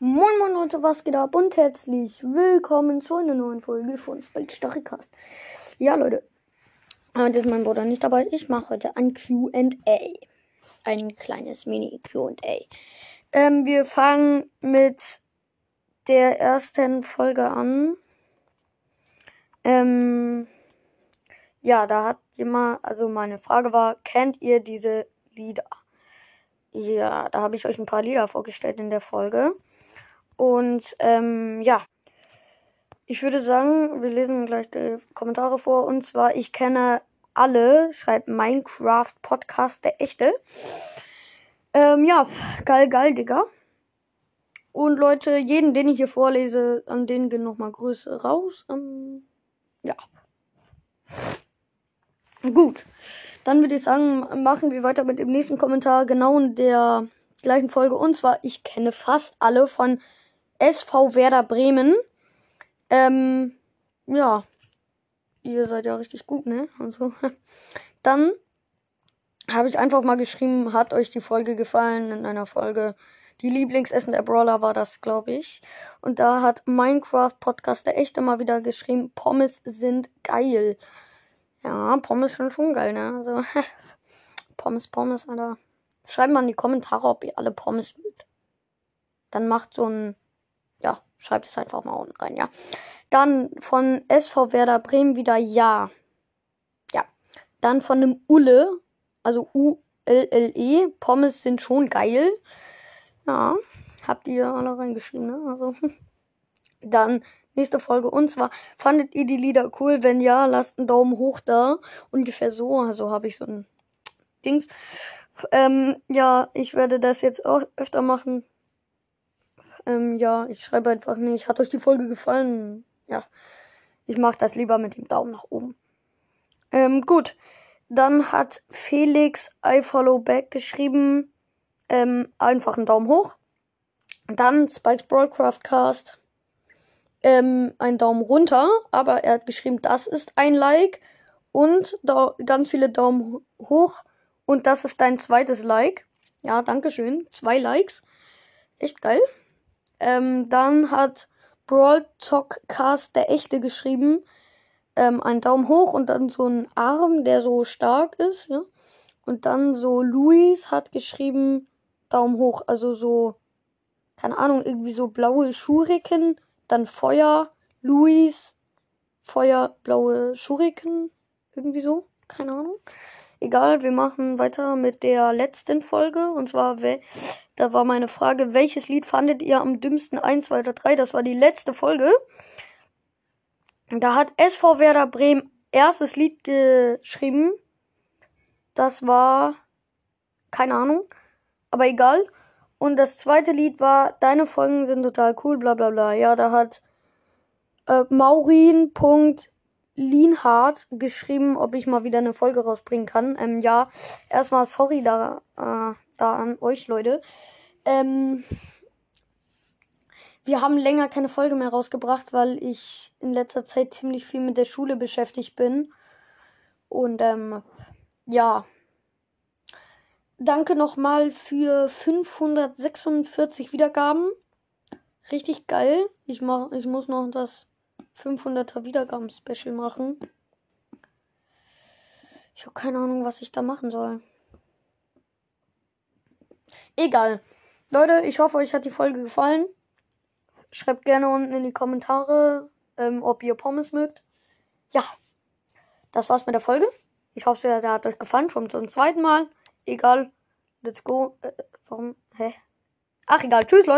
Moin Moin Leute, was geht ab und herzlich willkommen zu einer neuen Folge von Spike Storycast. Ja Leute, heute ist mein Bruder nicht dabei. Ich mache heute ein Q&A. Ein kleines Mini-Q&A. Ähm, wir fangen mit der ersten Folge an. Ähm, ja, da hat jemand, also meine Frage war, kennt ihr diese Lieder? Ja, da habe ich euch ein paar Lieder vorgestellt in der Folge. Und ähm, ja, ich würde sagen, wir lesen gleich die Kommentare vor. Und zwar, ich kenne alle, schreibt Minecraft Podcast, der echte. Ähm, ja, geil, geil, Digga. Und Leute, jeden, den ich hier vorlese, an den gehen nochmal Grüße raus. Ähm, ja. Gut. Dann würde ich sagen, machen wir weiter mit dem nächsten Kommentar, genau in der gleichen Folge. Und zwar, ich kenne fast alle von SV Werder Bremen. Ähm, ja. Ihr seid ja richtig gut, ne? Also. Dann habe ich einfach mal geschrieben, hat euch die Folge gefallen in einer Folge. Die Lieblingsessen der Brawler war das, glaube ich. Und da hat Minecraft Podcast der echte mal wieder geschrieben, Pommes sind geil. Ja, Pommes sind schon geil, ne? Also, Pommes, Pommes, Alter. Schreibt mal in die Kommentare, ob ihr alle Pommes mögt. Dann macht so ein ja, schreibt es einfach mal unten rein, ja. Dann von SV Werder Bremen wieder ja. Ja. Dann von einem Ulle, also U-L-L-E. Pommes sind schon geil. Ja, habt ihr alle reingeschrieben, ne? Also. Dann nächste Folge. Und zwar, fandet ihr die Lieder cool? Wenn ja, lasst einen Daumen hoch da. Ungefähr so. Also habe ich so ein Dings. Ähm, ja, ich werde das jetzt auch öfter machen. Ähm, ja, ich schreibe einfach nicht. Hat euch die Folge gefallen? Ja, ich mache das lieber mit dem Daumen nach oben. Ähm, gut. Dann hat Felix I follow back geschrieben. Ähm, einfach einen Daumen hoch. Dann Spikes Broadcraft Cast. Ähm, ein Daumen runter, aber er hat geschrieben, das ist ein Like und da ganz viele Daumen hoch und das ist dein zweites Like. Ja, danke schön. Zwei Likes. Echt geil. Ähm, dann hat Brawl Talk Cast der echte geschrieben. Ähm, einen Daumen hoch und dann so ein Arm, der so stark ist, ja. Und dann so Luis hat geschrieben Daumen hoch, also so, keine Ahnung, irgendwie so blaue Schuriken, dann Feuer, Luis, Feuer, blaue Schuriken, irgendwie so, keine Ahnung. Egal, wir machen weiter mit der letzten Folge. Und zwar, da war meine Frage, welches Lied fandet ihr am dümmsten? 1, 2 oder 3? Das war die letzte Folge. Da hat SV Werder Bremen erstes Lied geschrieben. Das war, keine Ahnung, aber egal. Und das zweite Lied war, deine Folgen sind total cool, bla bla bla. Ja, da hat äh, Maurin. Lienhardt geschrieben, ob ich mal wieder eine Folge rausbringen kann. Ähm, ja, erstmal sorry da, äh, da an euch, Leute. Ähm, wir haben länger keine Folge mehr rausgebracht, weil ich in letzter Zeit ziemlich viel mit der Schule beschäftigt bin. Und ähm, ja. Danke nochmal für 546 Wiedergaben. Richtig geil. Ich, mach, ich muss noch das 500er Wiedergaben-Special machen. Ich habe keine Ahnung, was ich da machen soll. Egal. Leute, ich hoffe, euch hat die Folge gefallen. Schreibt gerne unten in die Kommentare, ähm, ob ihr Pommes mögt. Ja, das war's mit der Folge. Ich hoffe, der hat euch gefallen. Schon zum zweiten Mal. Egal. Let's go. Äh, warum? Hä? Ach, egal. Tschüss, Leute.